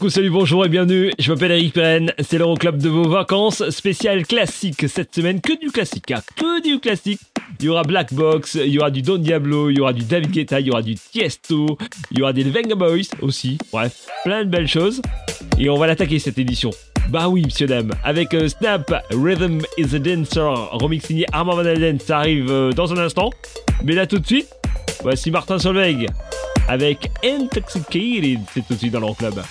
Coucou, salut, bonjour et bienvenue, je m'appelle Eric Perren, c'est l'Euroclub de vos vacances, spécial classique cette semaine, que du classique, hein, que du classique. Il y aura Black Box, il y aura du Don Diablo, il y aura du David Guetta, il y aura du Tiesto, il y aura des Venga Boys aussi, bref, plein de belles choses. Et on va l'attaquer cette édition. Bah oui, monsieur dame, avec euh, Snap, Rhythm is a Dancer, remix signé Armand Van Helden, ça arrive euh, dans un instant. Mais là tout de suite, voici Martin Solveig avec Intoxicated, c'est tout de suite dans leur club.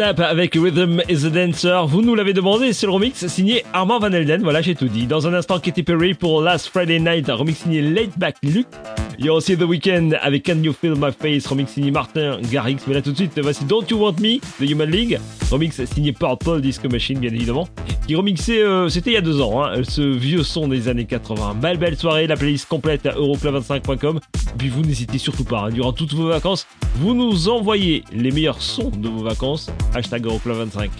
Avec Rhythm is a Dancer. Vous nous l'avez demandé, c'est le remix signé Armand Van Elden. Voilà, j'ai tout dit. Dans un instant, Katy Perry pour Last Friday Night, un remix signé Late Back Luke. Il y a aussi The Weeknd avec Can You Feel My Face, remix signé Martin Garrix. Mais là tout de suite, voici Don't You Want Me The Human League, remix signé Purple Disco Machine bien évidemment, qui remixait, euh, c'était il y a deux ans, hein, ce vieux son des années 80. Belle belle soirée, la playlist complète à euroclub25.com. Puis vous n'hésitez surtout pas, hein, durant toutes vos vacances, vous nous envoyez les meilleurs sons de vos vacances, hashtag euroclub25.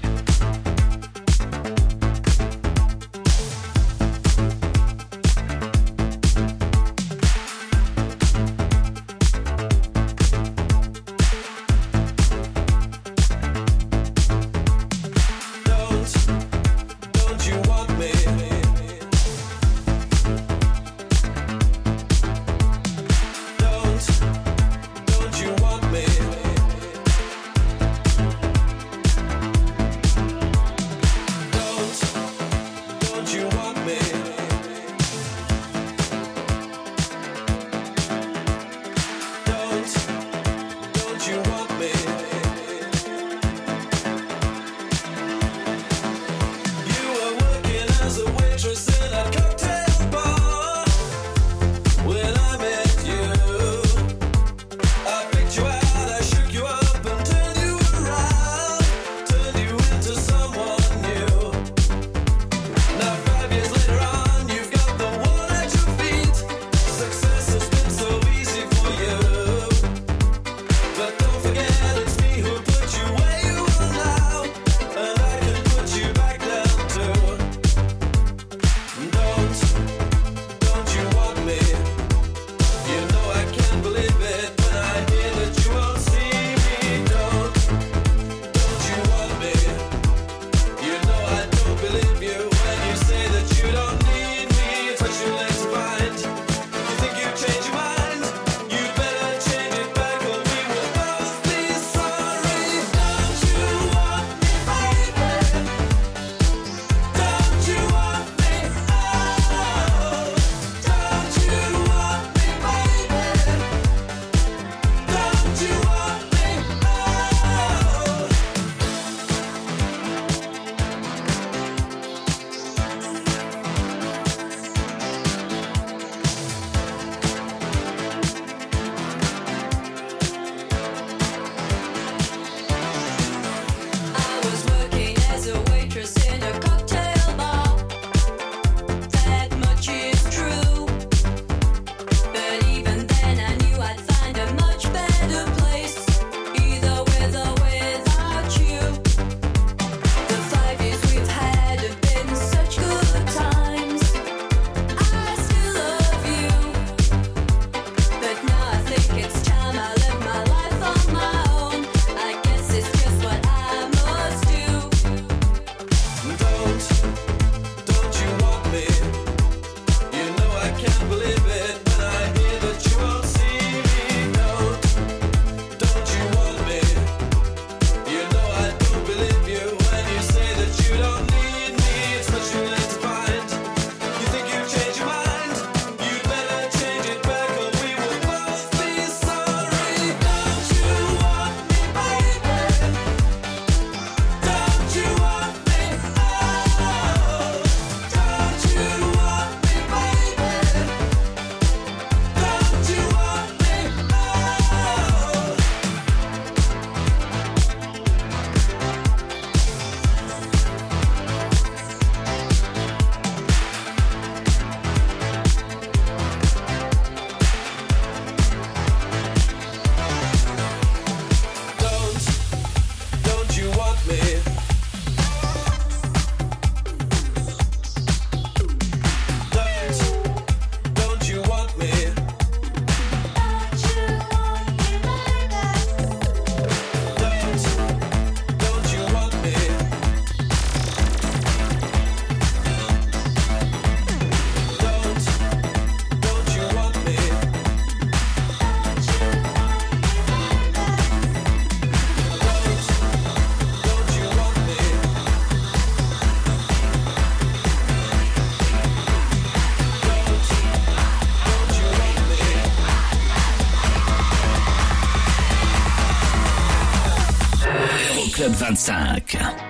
35.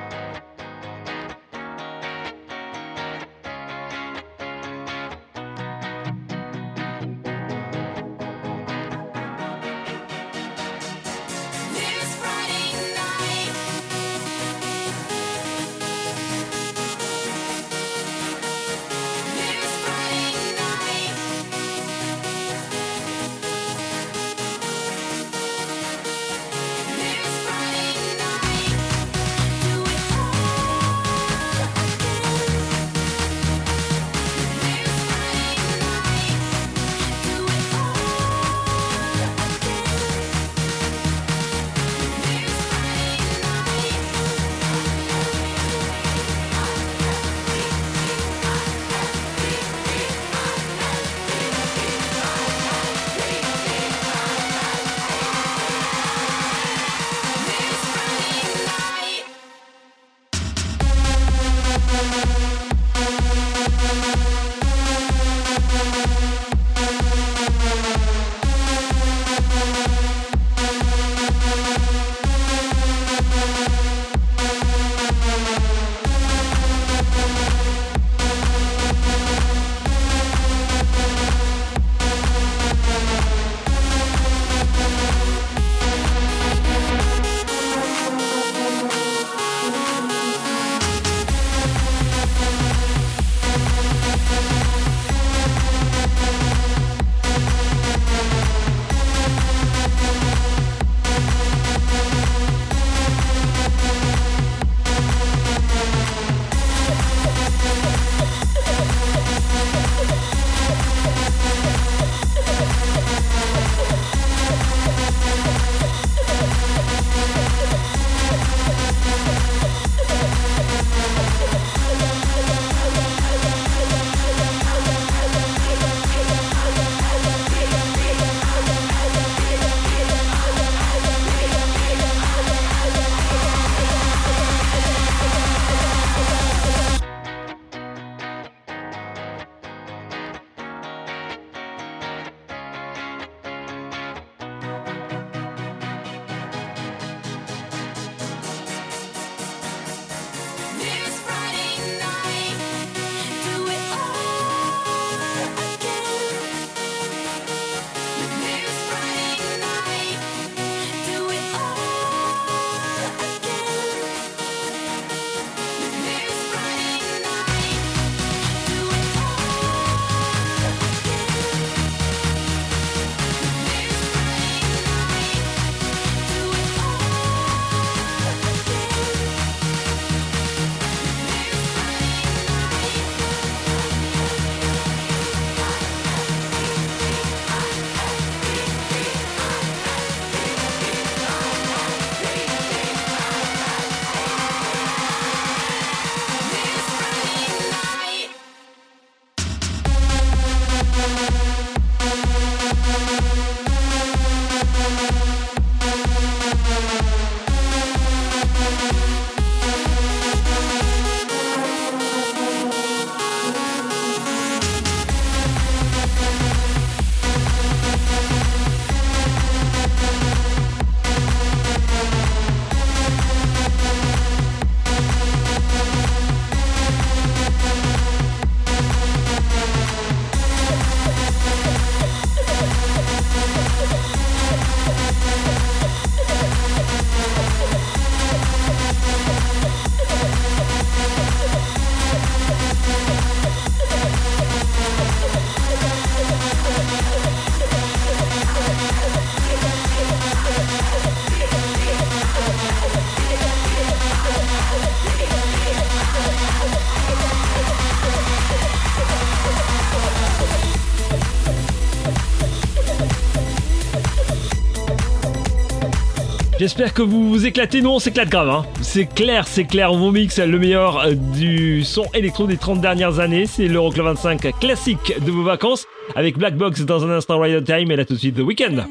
J'espère que vous vous éclatez. Nous, on s'éclate grave. Hein. C'est clair, c'est clair. On vous mixe le meilleur euh, du son électro des 30 dernières années. C'est l'Euroclub 25 classique de vos vacances. Avec Black Box dans un instant Riot Time. Et là, tout de suite, The Weeknd.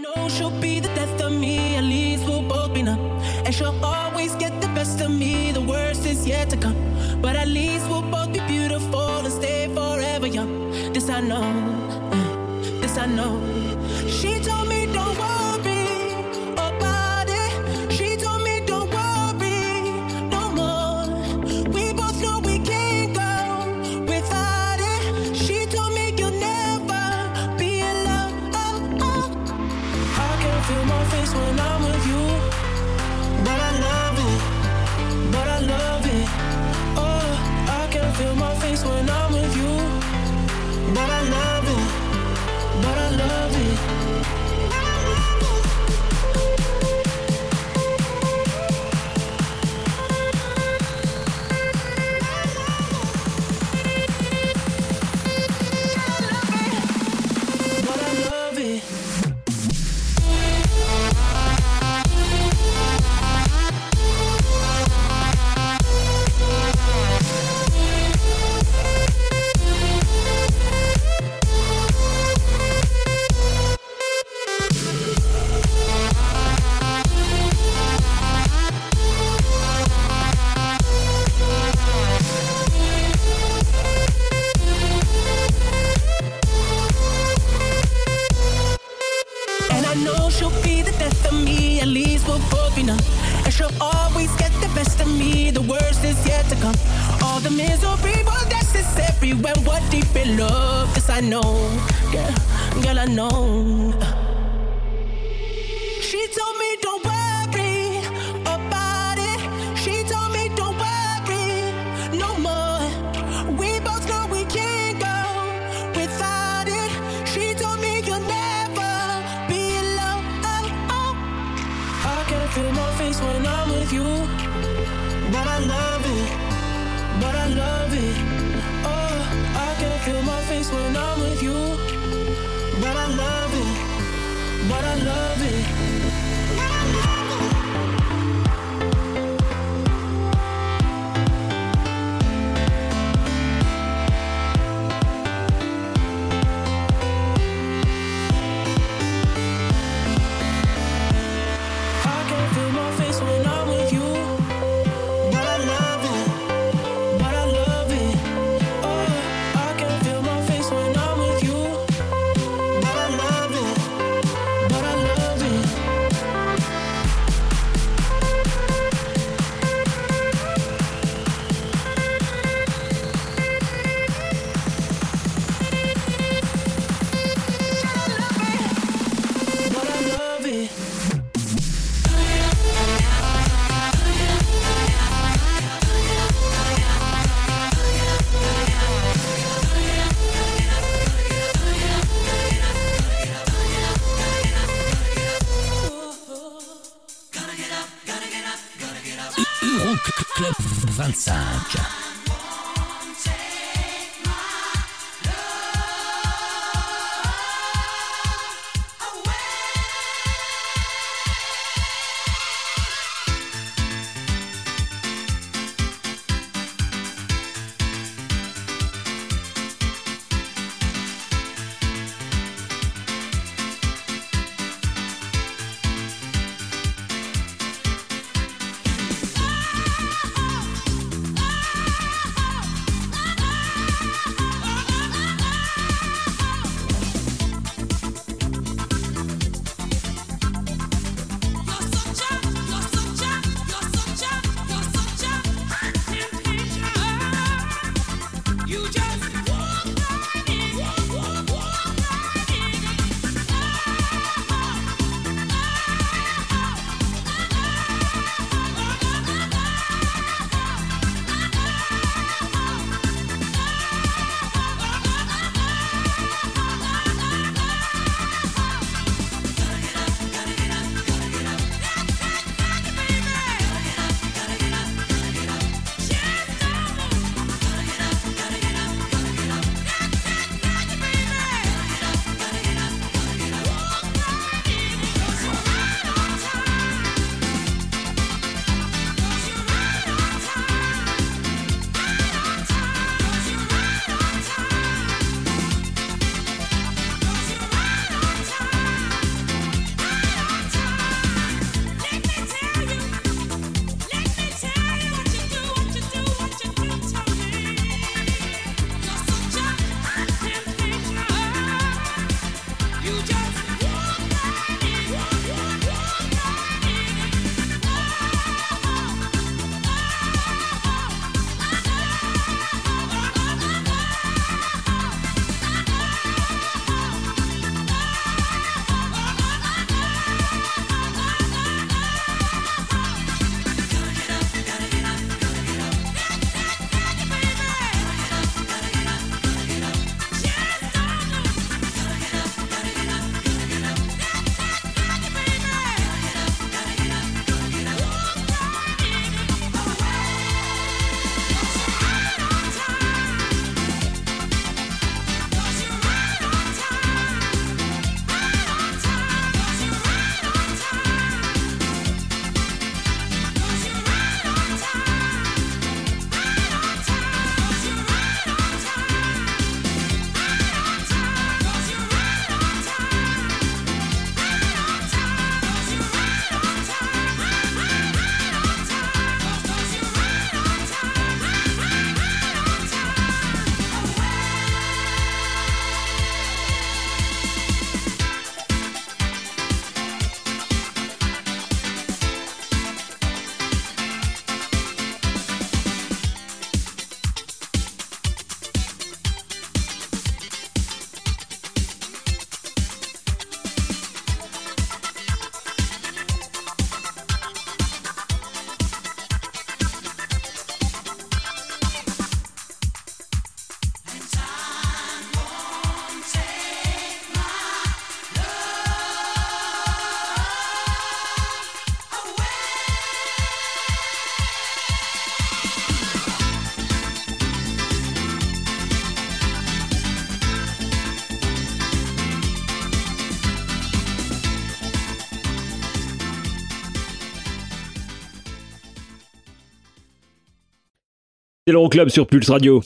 C'est l'Euroclub sur Pulse Radio.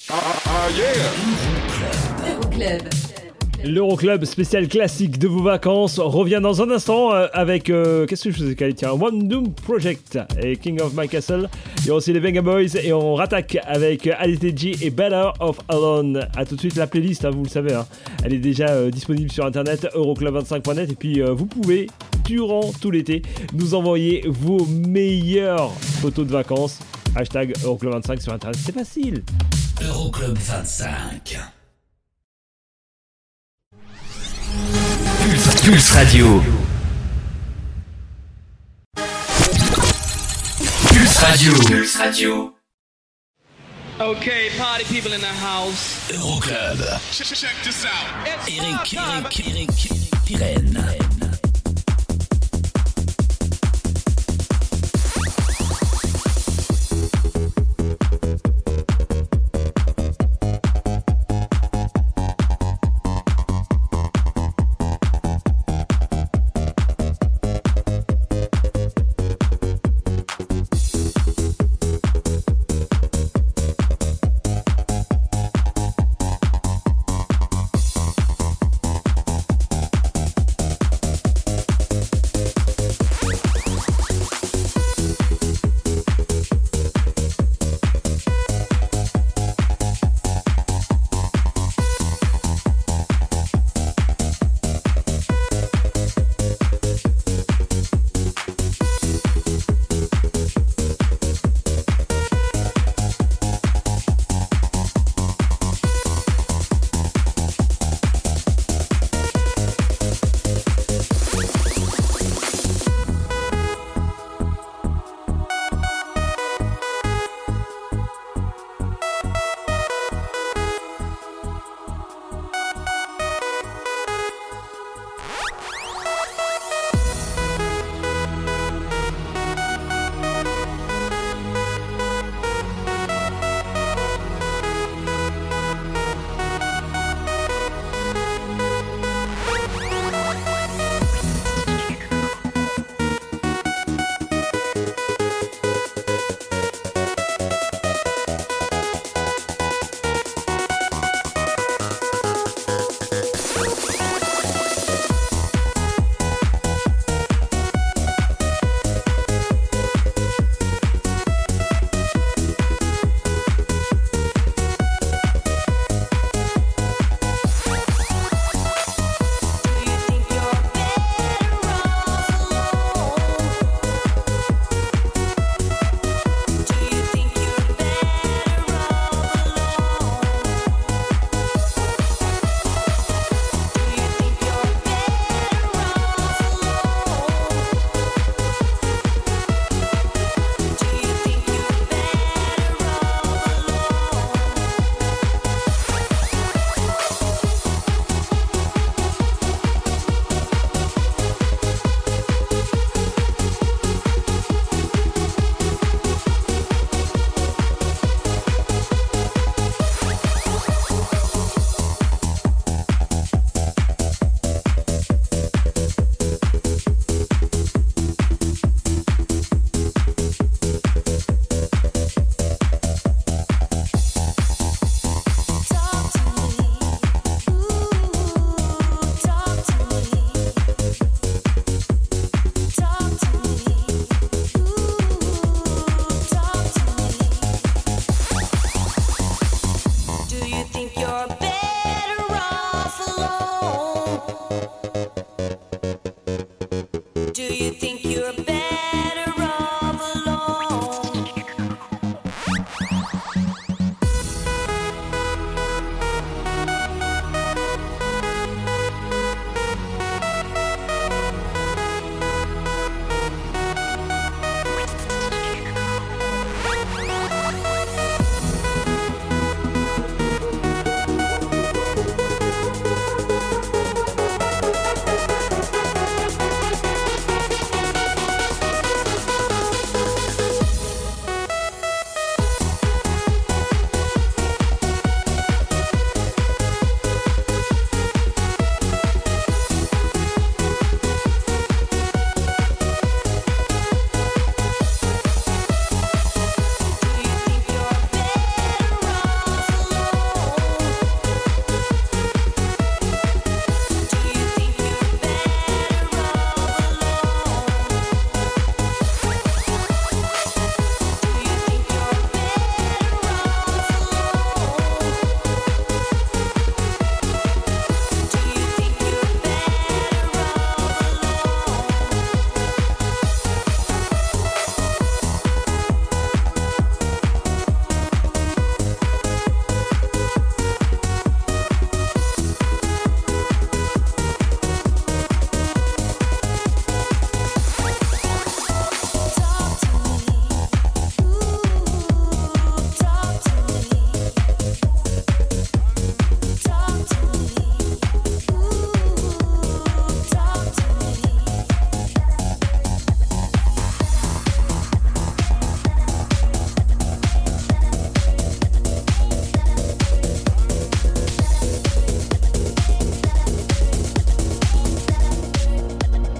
Euroclub. L'Euroclub spécial classique de vos vacances revient dans un instant euh, avec. euh, Qu'est-ce que je faisais Tiens, One Doom Project et King of My Castle. Il y a aussi les Venga Boys et on rattaque avec ADTG et Better of Alone. A tout de suite la playlist, hein, vous le savez. hein. Elle est déjà euh, disponible sur internet euroclub25.net et puis euh, vous pouvez, durant tout l'été, nous envoyer vos meilleures photos de vacances. Hashtag Euroclub25 sur internet. C'est facile. Euroclub 25. Pulse, Pulse Radio. Pulse Radio. Pulse Radio. Okay, party people in the house. Euroclub. Check this out. Eric, Eric, Eric, Eric Pirenne.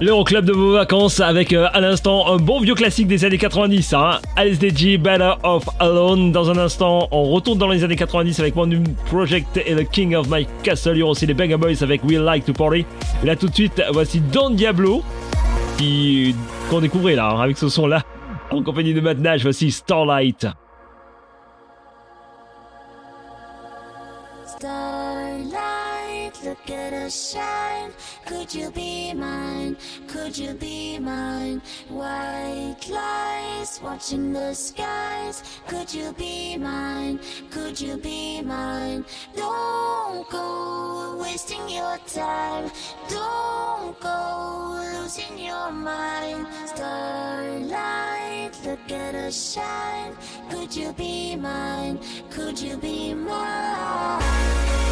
L'Euroclub de vos vacances avec euh, à l'instant un bon vieux classique des années 90. Hein. LSDG, Better Off Alone. Dans un instant, on retourne dans les années 90 avec mon Project et The King of My Castle. Il y aura aussi les Banger Boys avec We Like to Party. Là tout de suite, voici Don Diablo qu'on découvrait là hein, avec ce son là en compagnie de Matt Nash. Voici Starlight. Starlight, look at us shine. Could you be mine? Could you be mine? White lies watching the skies. Could you be mine? Could you be mine? Don't go wasting your time. Don't go losing your mind. Starlight, look at us shine. Could you be mine? Could you be mine?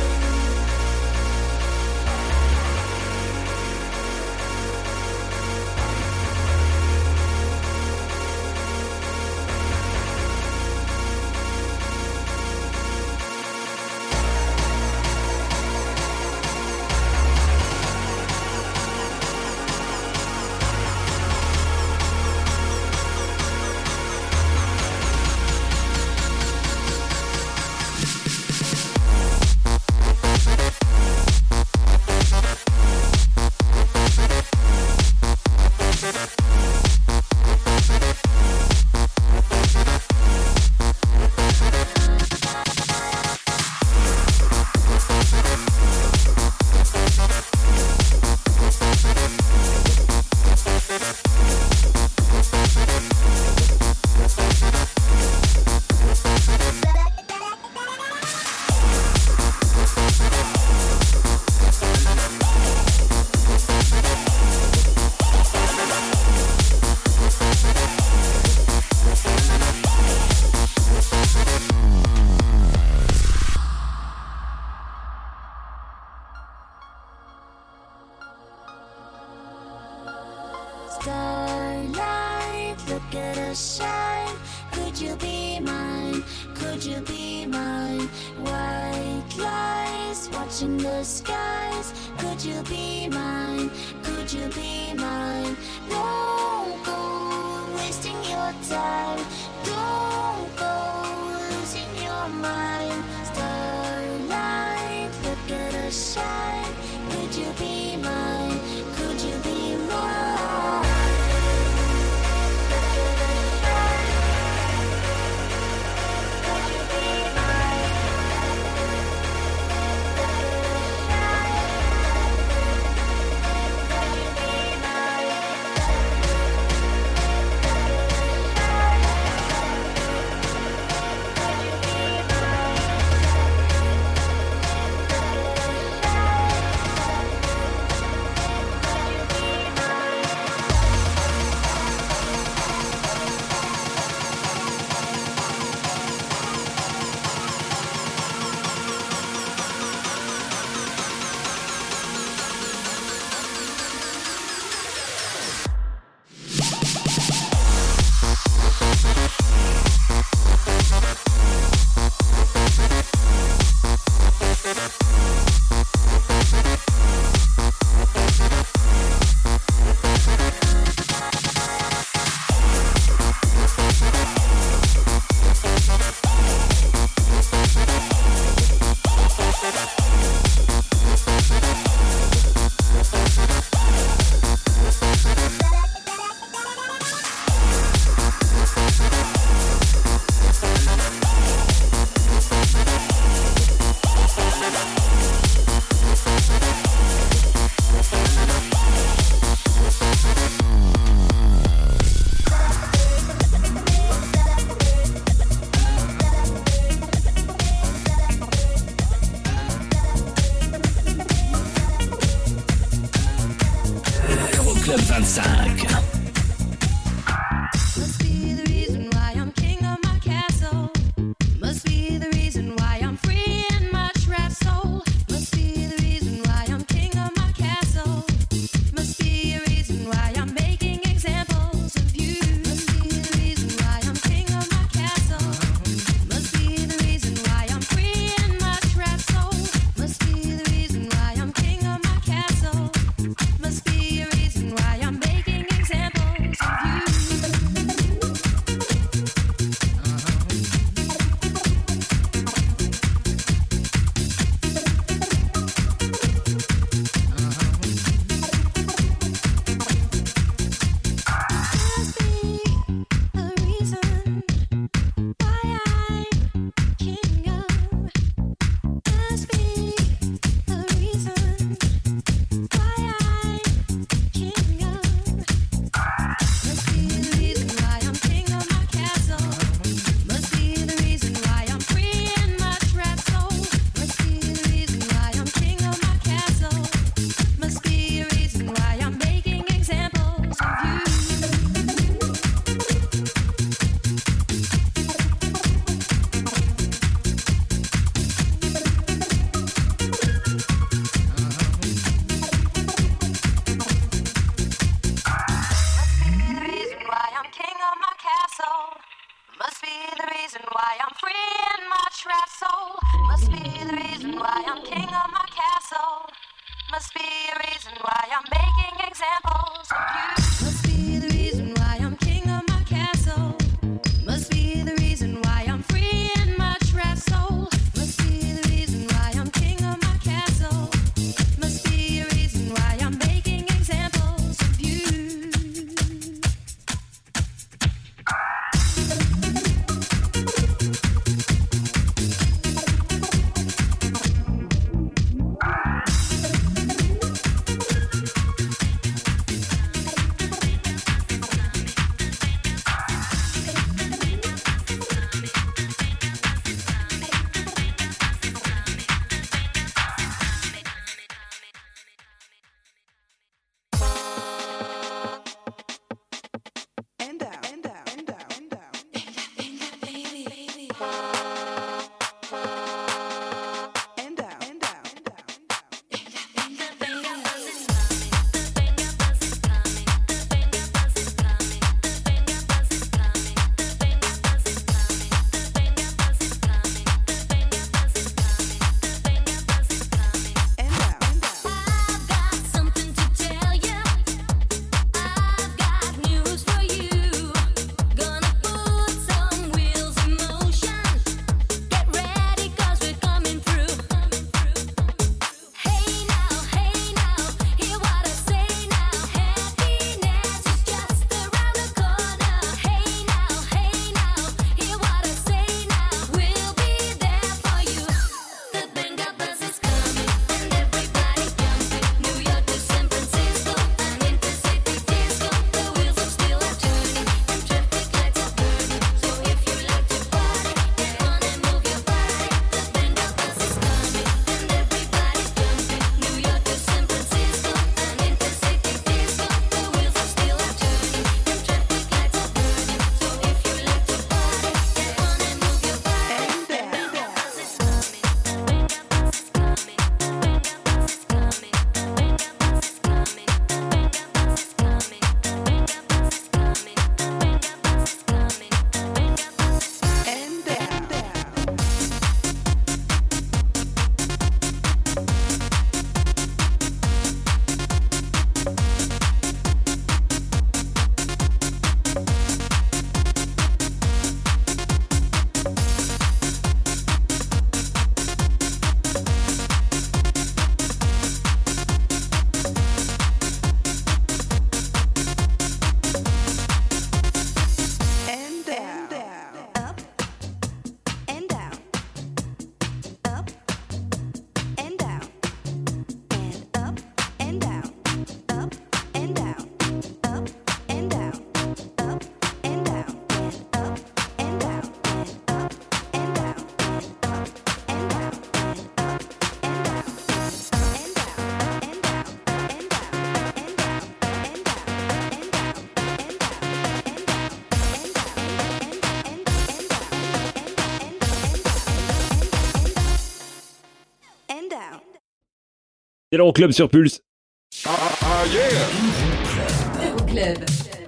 club sur Pulse.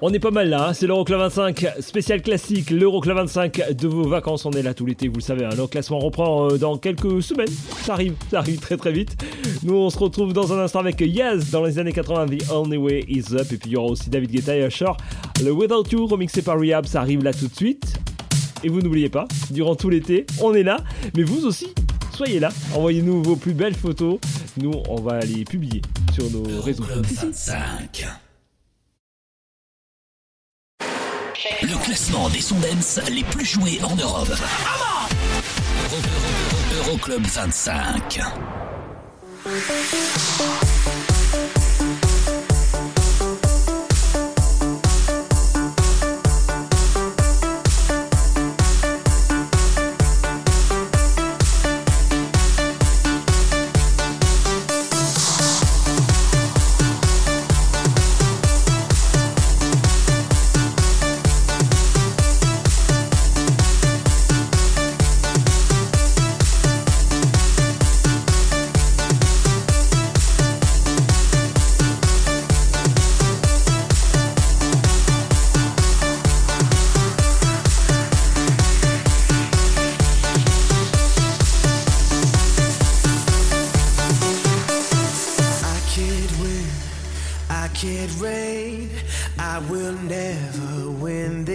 On est pas mal là, hein c'est l'Euroclub 25, spécial classique, l'Euroclub 25 de vos vacances. On est là tout l'été, vous le savez. Hein le classement reprend euh, dans quelques semaines. Ça arrive, ça arrive très très vite. Nous, on se retrouve dans un instant avec Yaz dans les années 80, The Only Way Is Up. Et puis il y aura aussi David Guetta et Usher. Le Without You remixé par Rehab, ça arrive là tout de suite. Et vous n'oubliez pas, durant tout l'été, on est là. Mais vous aussi, soyez là, envoyez-nous vos plus belles photos. Nous, on va les publier sur nos Euro réseaux. Club 25. Le classement des sons les plus joués en Europe. Euroclub Euro, 25.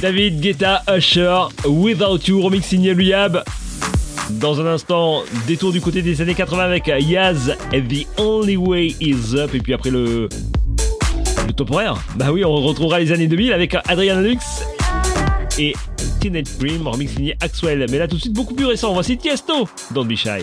David Guetta Usher, Without You, remix signé Luyab. Dans un instant, détour du côté des années 80 avec Yaz The Only Way Is Up. Et puis après le. Le top horaire. Bah oui, on retrouvera les années 2000 avec Adriana Lux et Teenage Dream, remix signé Axwell. Mais là tout de suite beaucoup plus récent, voici Tiesto, Don't Be Shy.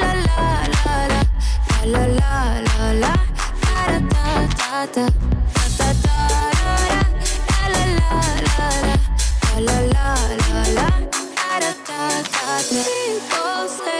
La la la la, la la la la, da da da da, da da da da, la la la la, la la la la, da da da da. People say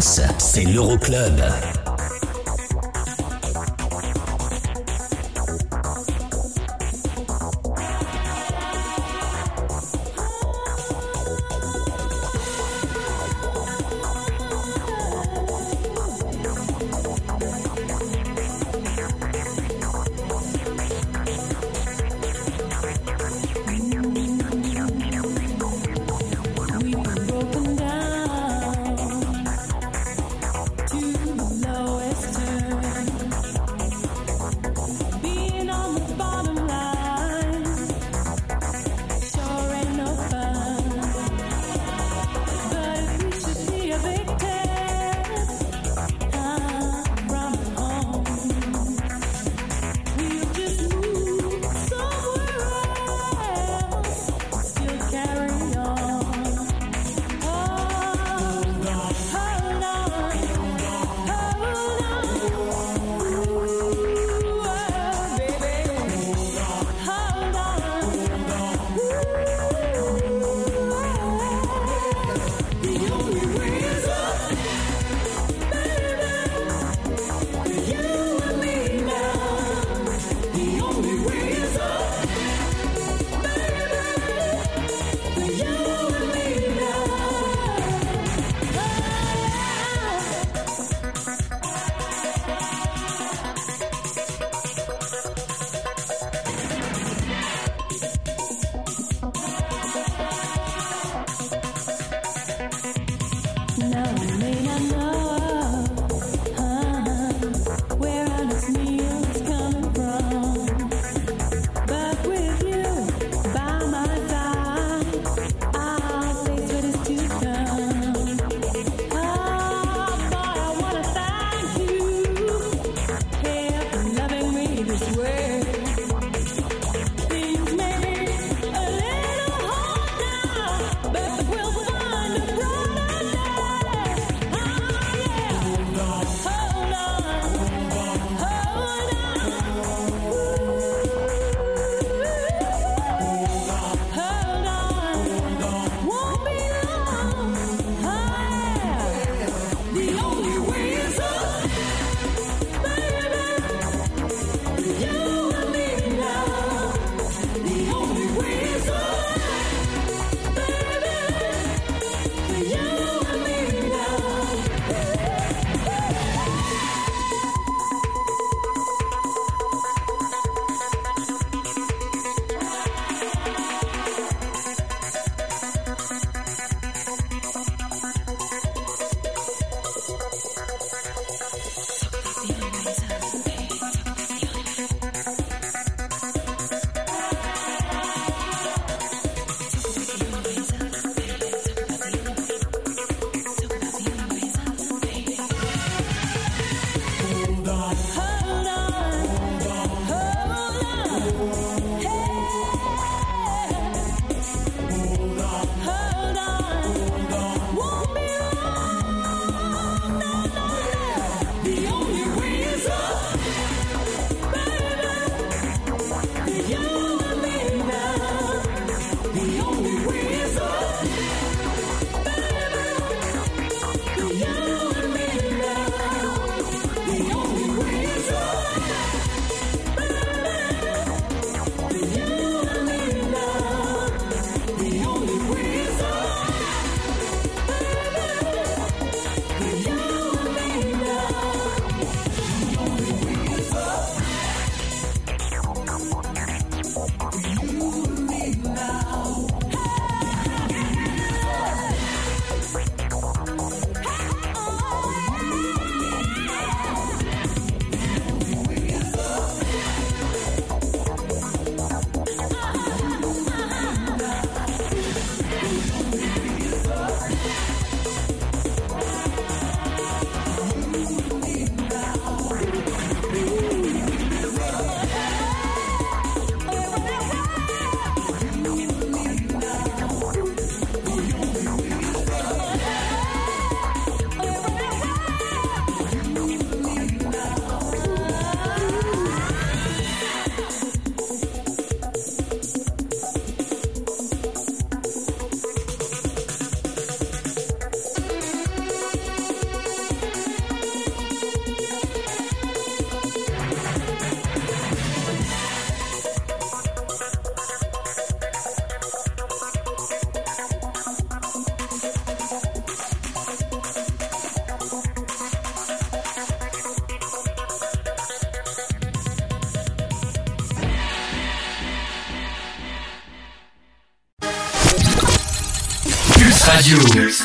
C'est l'Euroclub.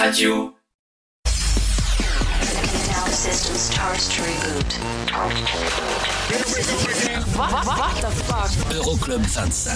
Radio. Euroclub 25.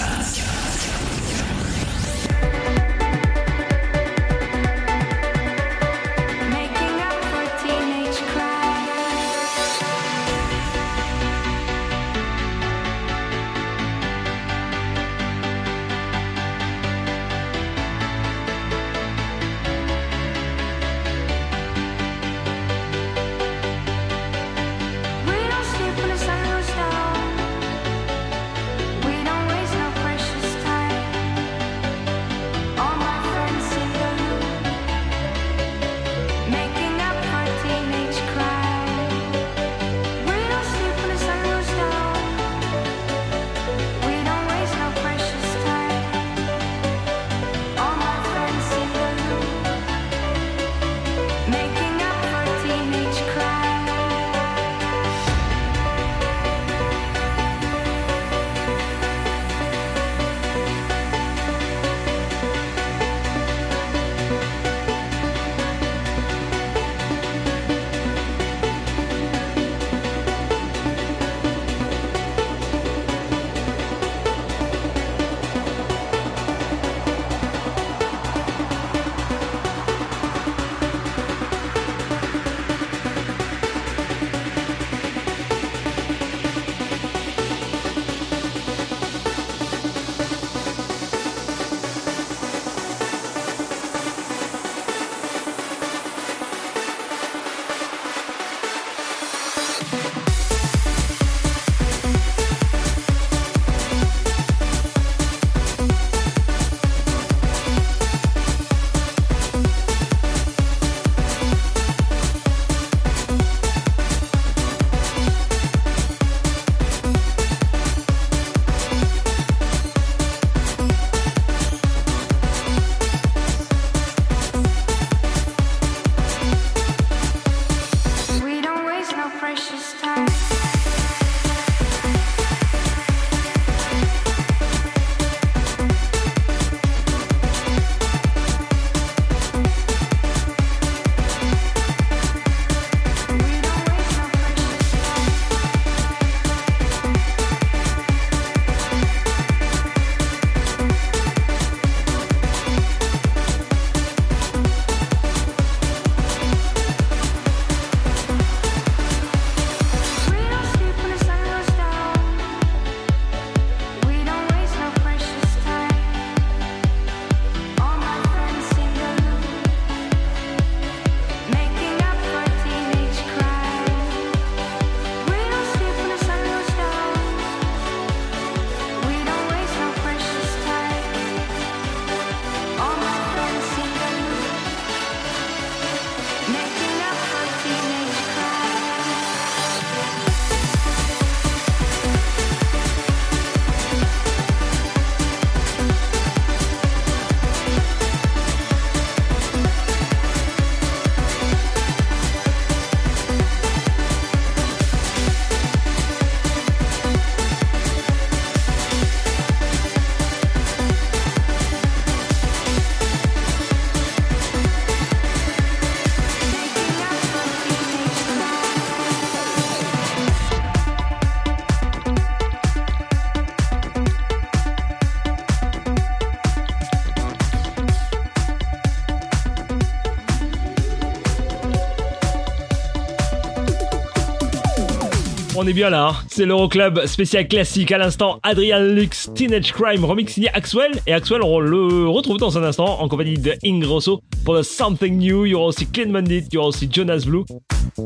On est bien là, hein. c'est l'Euroclub spécial classique. À l'instant, Adrian Lux, Teenage Crime, remix signé Axwell. Et Axwell, on le retrouve dans un instant en compagnie de Ingrosso pour le Something New. Il y aura aussi Clean Bandit, il y aura aussi Jonas Blue.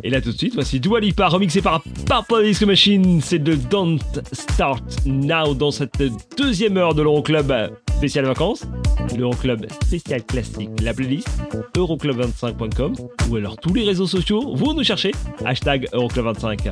Et là tout de suite, voici Dua Lipa, remixé par Purple Disco Machine. C'est de Don't Start Now dans cette deuxième heure de l'Euroclub spécial vacances. L'Euroclub spécial classique, la playlist euroclub25.com ou alors tous les réseaux sociaux. Vous nous cherchez, hashtag Euroclub25.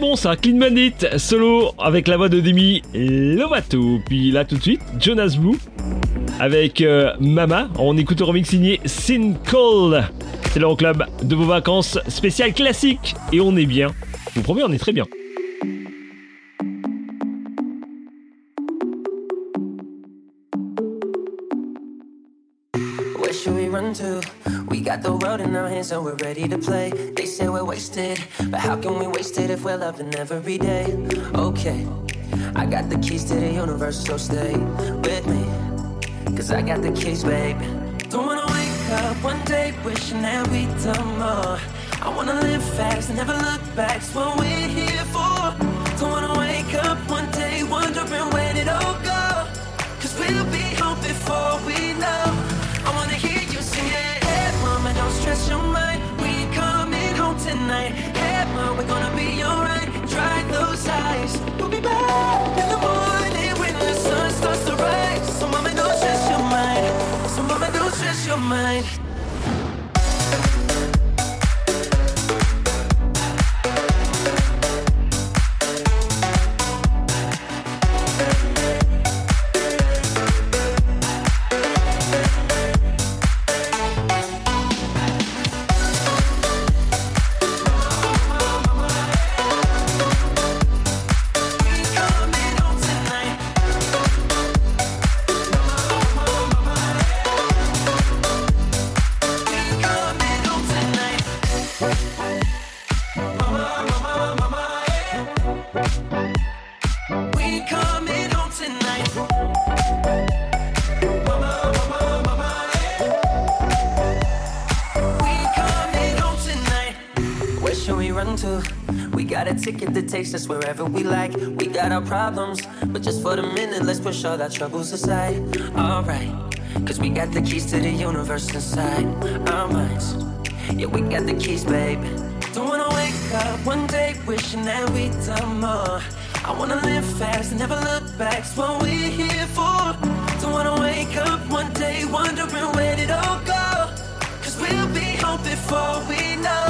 bon ça, Clean Bandit, solo avec la voix de Demi Lovato. Puis là tout de suite, Jonas Blue avec euh, Mama. On écoute un remix signé Sin Cold. C'est le club de vos vacances spécial classique et on est bien. Je vous promets, on est très bien. loving every day. Okay, I got the keys to the universe, so stay with me. Cause I got the keys, babe. Don't wanna wake up one day wishing that we'd done more. I wanna live fast, and never look back, so we're here. takes us wherever we like. We got our problems, but just for the minute, let's push all our troubles aside. Alright, cause we got the keys to the universe inside our minds. Yeah, we got the keys, babe. Don't wanna wake up one day wishing that we'd done more. I wanna live fast, never look back, it's what we're here for. Don't wanna wake up one day wondering where did all go. Cause we'll be home before we know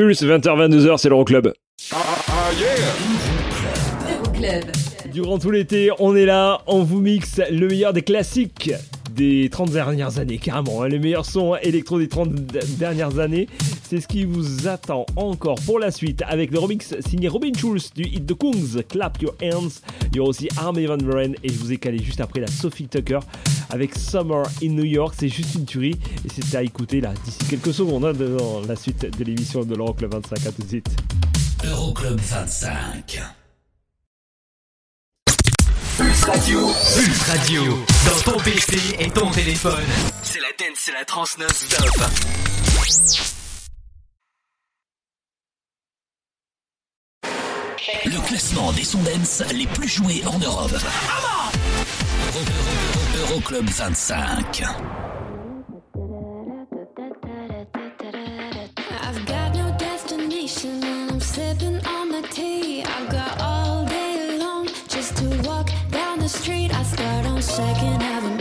Pulse, 20h-22h, c'est l'Euroclub. Euroclub. Durant tout l'été, on est là, on vous mixe le meilleur des classiques des 30 dernières années, carrément. hein, les meilleurs sons électro des 30 d- dernières années. C'est ce qui vous attend encore pour la suite avec le remix signé Robin Schulz du hit de Kungs, Clap Your Hands. Il y aura aussi Army Van Buren et je vous ai calé juste après la Sophie Tucker avec Summer in New York. C'est juste une tuerie et c'est à écouter là d'ici quelques secondes hein, dans la suite de l'émission de l'Euroclub 25. À tout de suite. Euroclub 25. Pulse Radio. Pulse Radio. Dans ton PC et ton téléphone. C'est la dance, c'est la trans non-stop. Le classement des sondens les plus joués en Europe. Euro- Euro- Euroclub 25. I've got no destination and I'm sipping on my tea. I've got all day long just to walk down the street. I start on Second Avenue,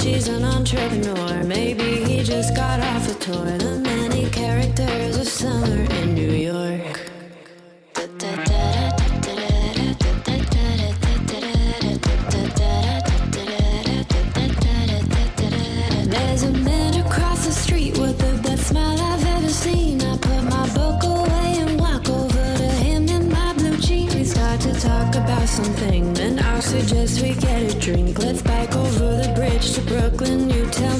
she's an entrepreneur, maybe he just got off a tour. The many characters of summer in New York. There's a man across the street with the best smile I've ever seen. I put my book away and walk over to him in my blue jeans. We start to talk about something, then I'll suggest we get a drink. Let's bridge to Brooklyn. You tell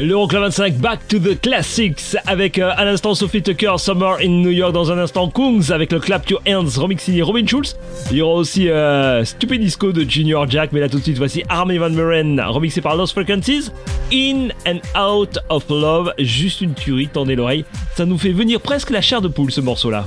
Le L'Euroclub 25 Back to the Classics avec euh, à l'instant Sophie Tucker, Summer in New York dans un instant Kungs avec le Clap to Hands remix signé Robin Schulz. Il y aura aussi euh, Stupid Disco de Junior Jack, mais là tout de suite voici Armin Van Muren remixé par Lost Frequencies. In and Out of Love, juste une tuerie, tendez l'oreille. Ça nous fait venir presque la chair de poule ce morceau là.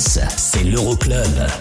C'est l'Euroclub.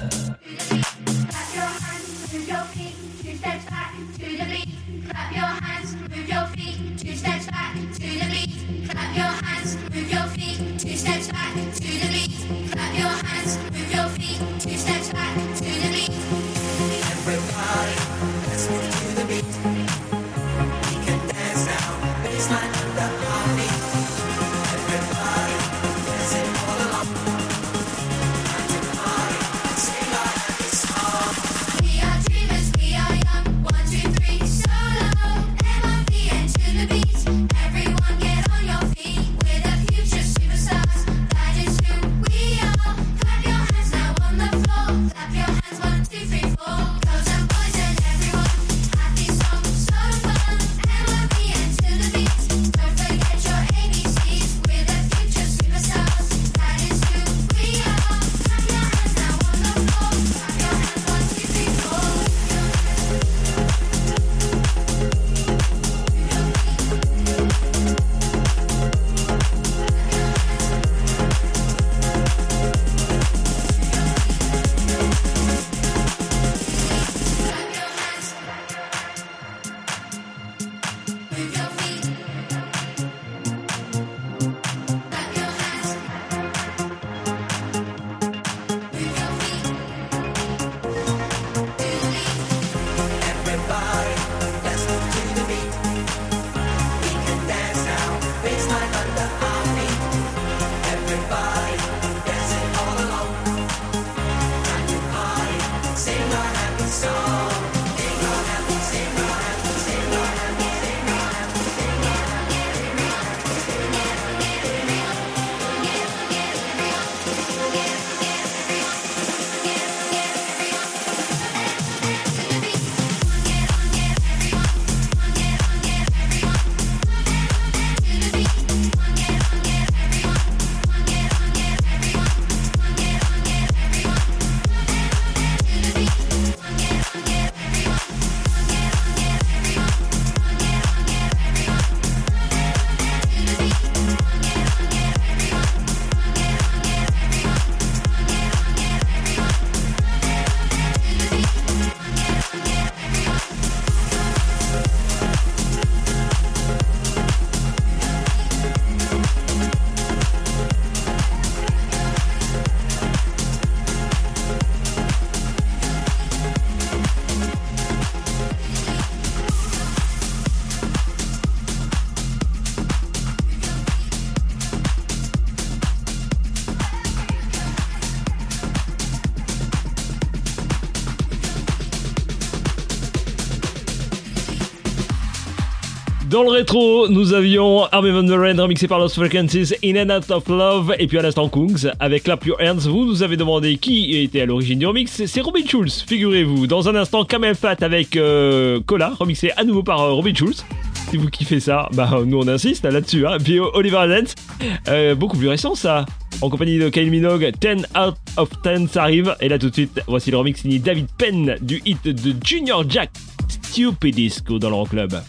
Dans le rétro, nous avions Army Van Buren remixé par Lost Frequencies In and Out of Love et puis à l'instant Kungs avec Clap Your Hands. Vous nous avez demandé qui était à l'origine du remix. C'est Robin Schulz, figurez-vous. Dans un instant, Kamel Fat avec euh, Cola, remixé à nouveau par euh, Robin Schulz. Si vous kiffez ça, bah nous on insiste hein, là-dessus. Hein. Euh, Oliver Adams, euh, beaucoup plus récent ça. En compagnie de Kyle Minogue, 10 out of 10 arrive. Et là tout de suite, voici le remix signé David Penn du hit de Junior Jack, Stupid Disco dans le Club.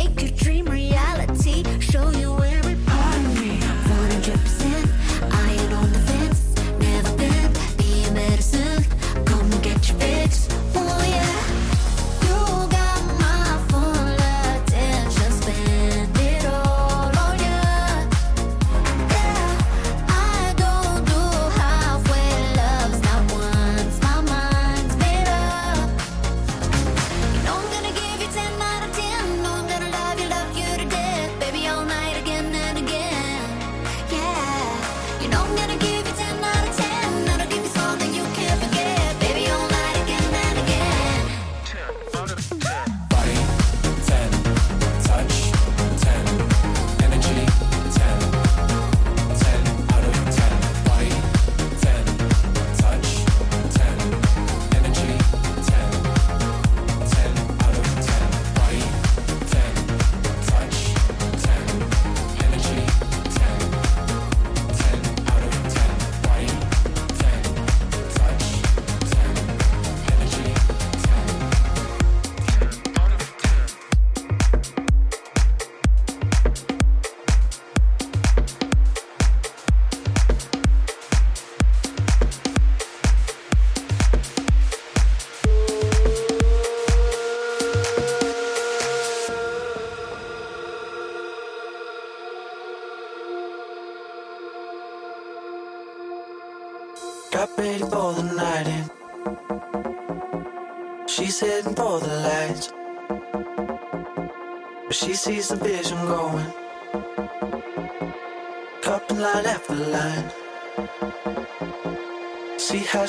make you dream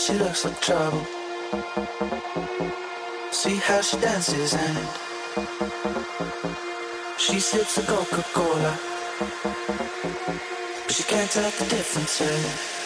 she looks like trouble. See how she dances and she sips a Coca Cola. But she can't tell the difference.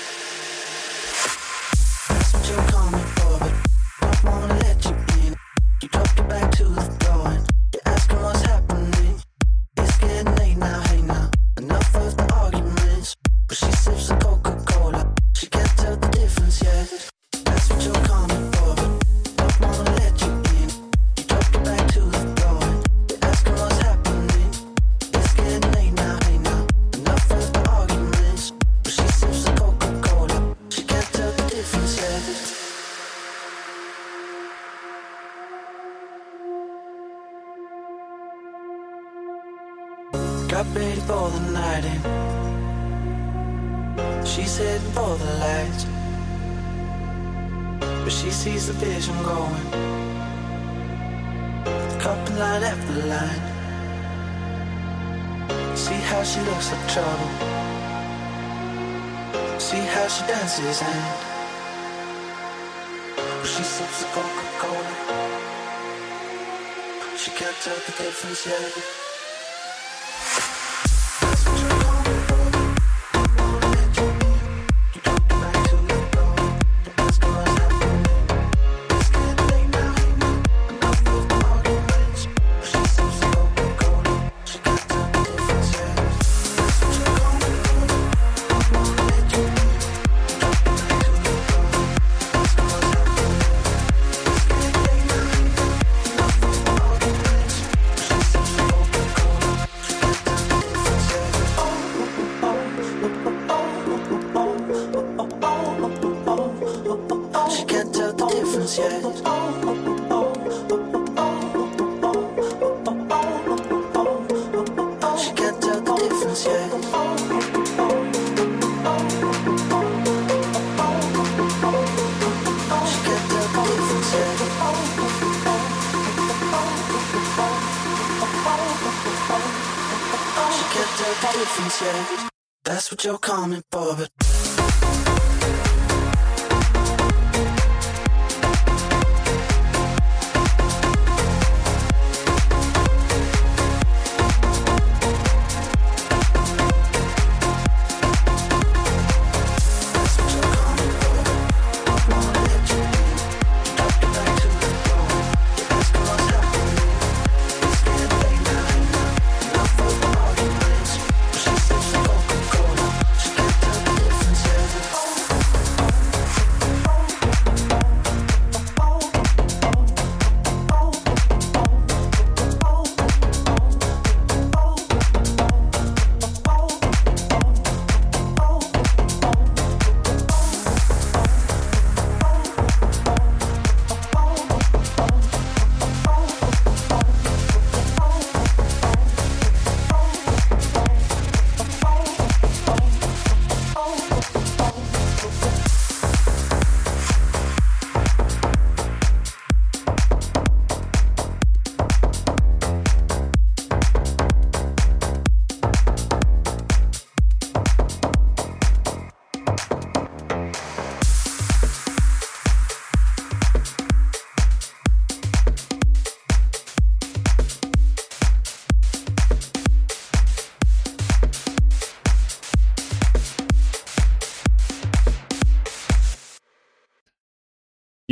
Yeah.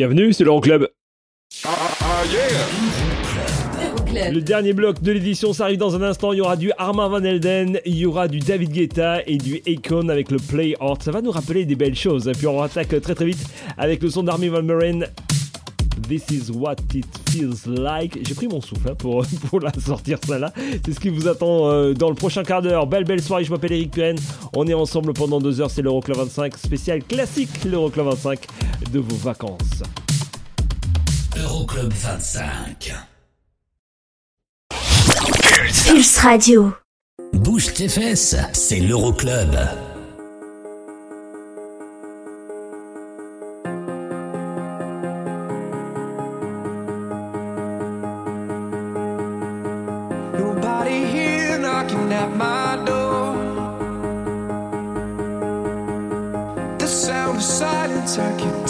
Bienvenue, c'est l'Euroclub. Euroclub. Le dernier bloc de l'édition, ça arrive dans un instant. Il y aura du Armand Van Elden, il y aura du David Guetta et du Akon avec le Play Art. Ça va nous rappeler des belles choses. Puis on attaque très très vite avec le son d'Army Van Buren. This is what it feels like. J'ai pris mon souffle hein, pour, pour la sortir ça là. C'est ce qui vous attend euh, dans le prochain quart d'heure. Belle belle soirée, je m'appelle Eric Pirenne. On est ensemble pendant deux heures. C'est l'Euroclub 25 spécial classique, l'Euroclub 25 de vos vacances. Euroclub 25. Pulse Radio. Bouge tes fesses, c'est l'Euroclub.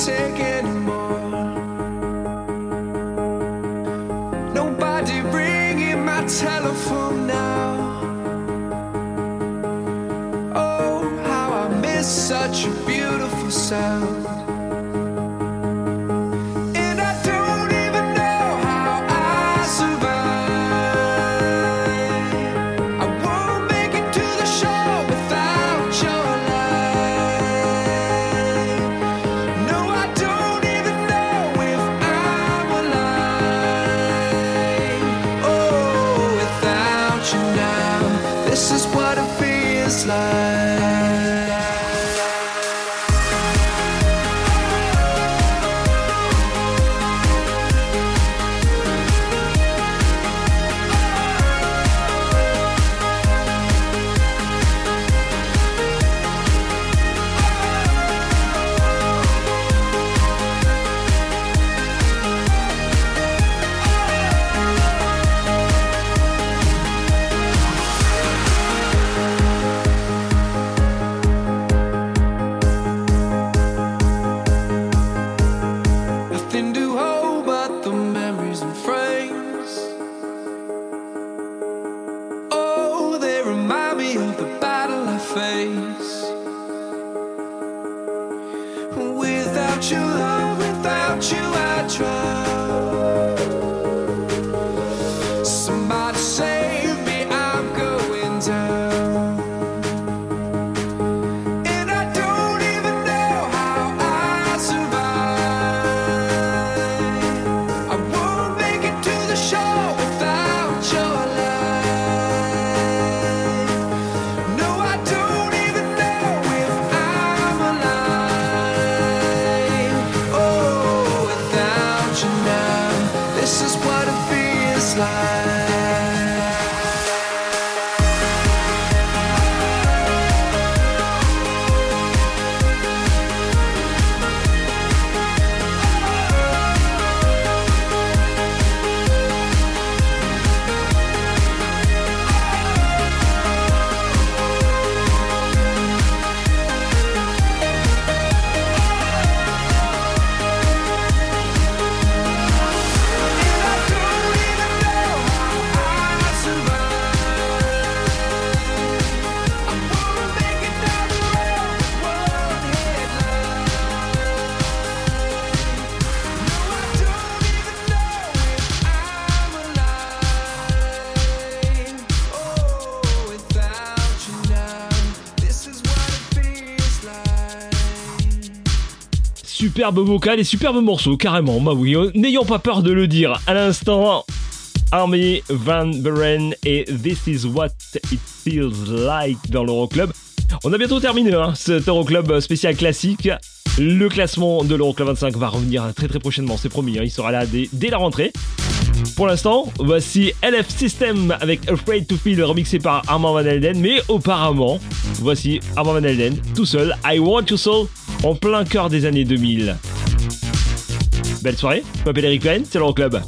Take anymore. Nobody ringing my telephone now. Oh, how I miss such a beautiful sound. Superbe vocal et superbe morceau, carrément. Bah oui, euh, n'ayons pas peur de le dire. À l'instant, Army Van Buren et This is what it feels like dans l'Euroclub. On a bientôt terminé hein, cet Euroclub spécial classique. Le classement de l'Euroclub 25 va revenir très très prochainement, c'est promis. hein, il sera là dès, la rentrée. Pour l'instant, voici LF System avec Afraid to Feel remixé par Armand Van Elden. Mais auparavant, voici Armand Van Elden tout seul, I Want Your Soul, en plein cœur des années 2000. Belle soirée, je m'appelle Eric Cohen, c'est l'Euroclub.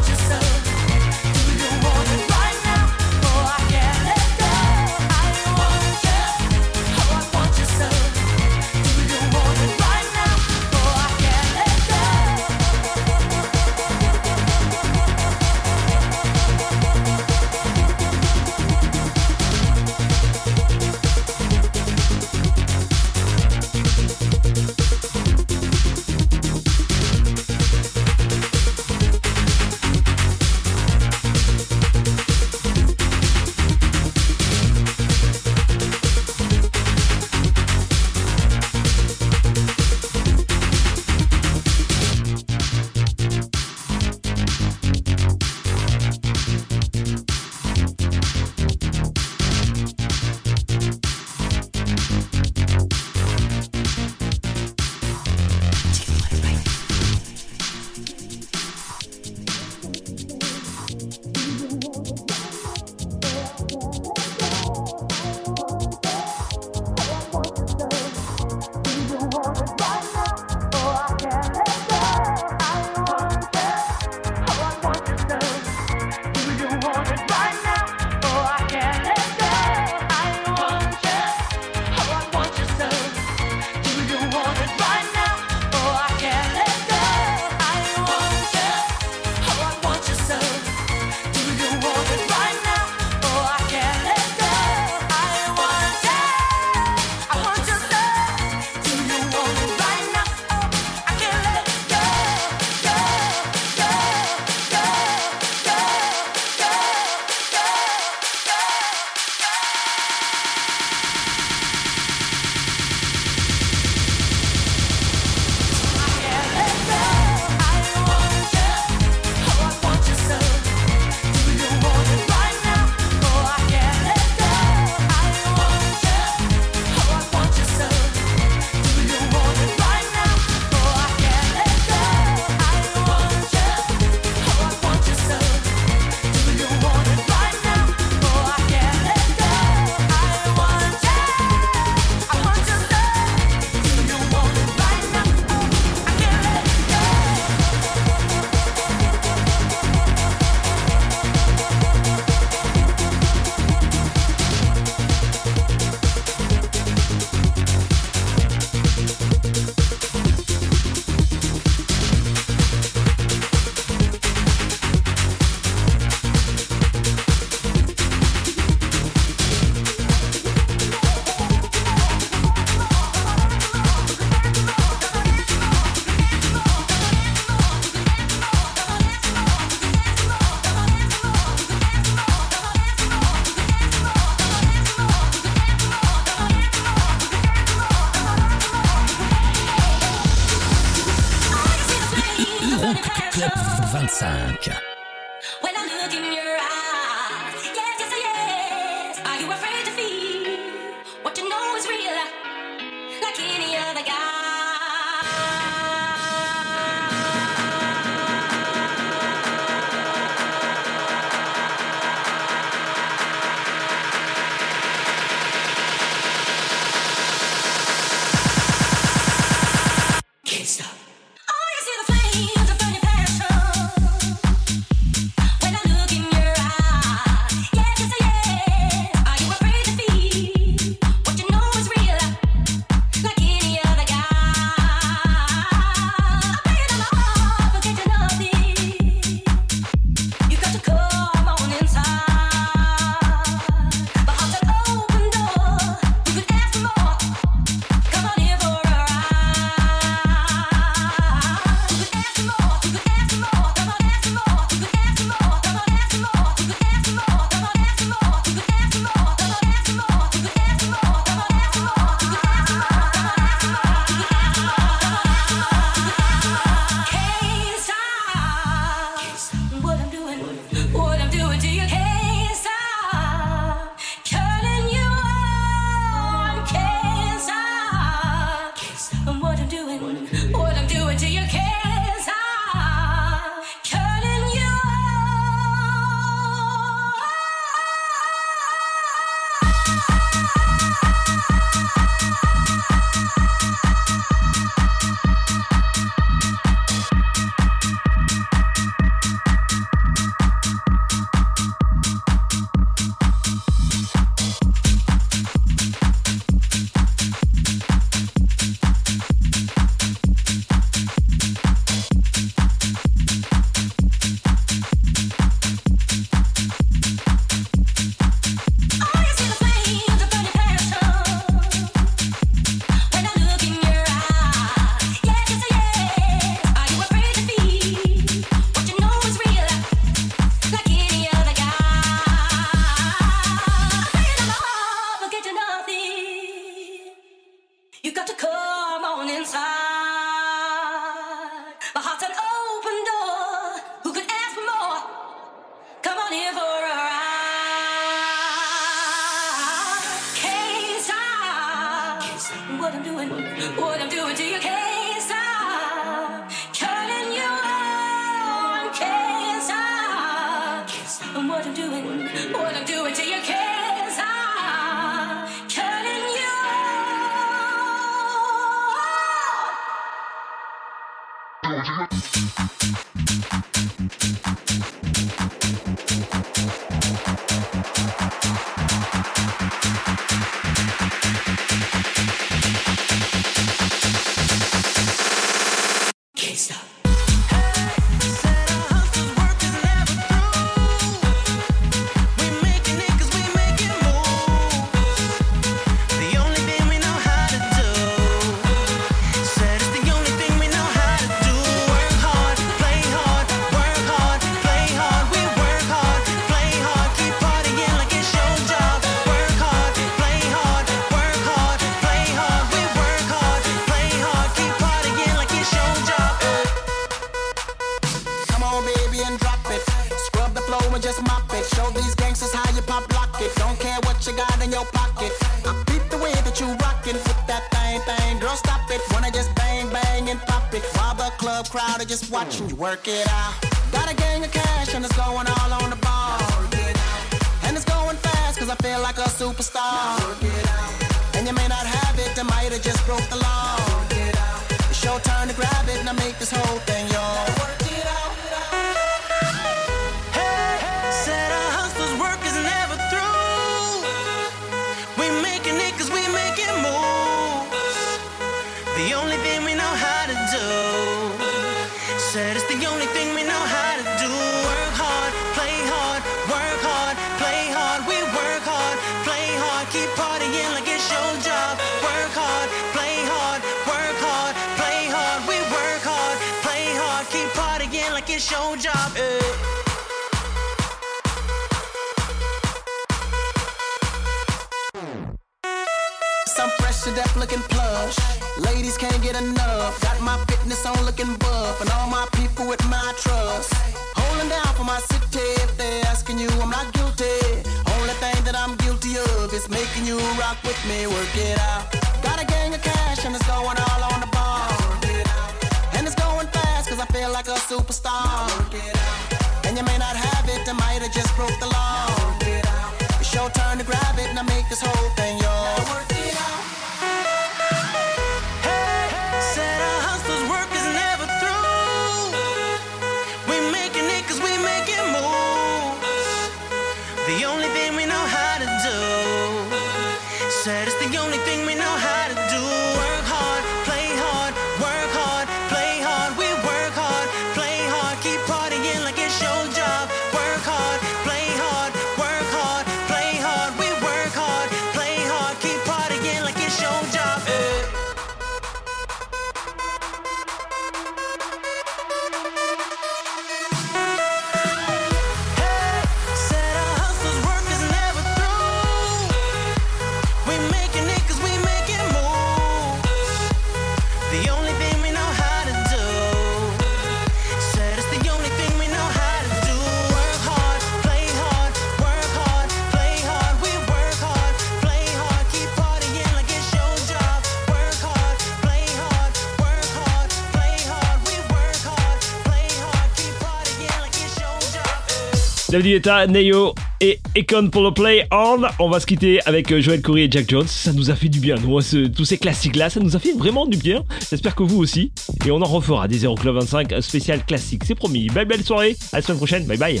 David Guetta, Neo et Econ pour le play on. On va se quitter avec euh, Joël Coury et Jack Jones. Ça nous a fait du bien, tous ces classiques-là. Ça nous a fait vraiment du bien. J'espère que vous aussi. Et on en refera des 0 Club 25 spécial classique. C'est promis. Belle, belle soirée. À la semaine prochaine. Bye bye.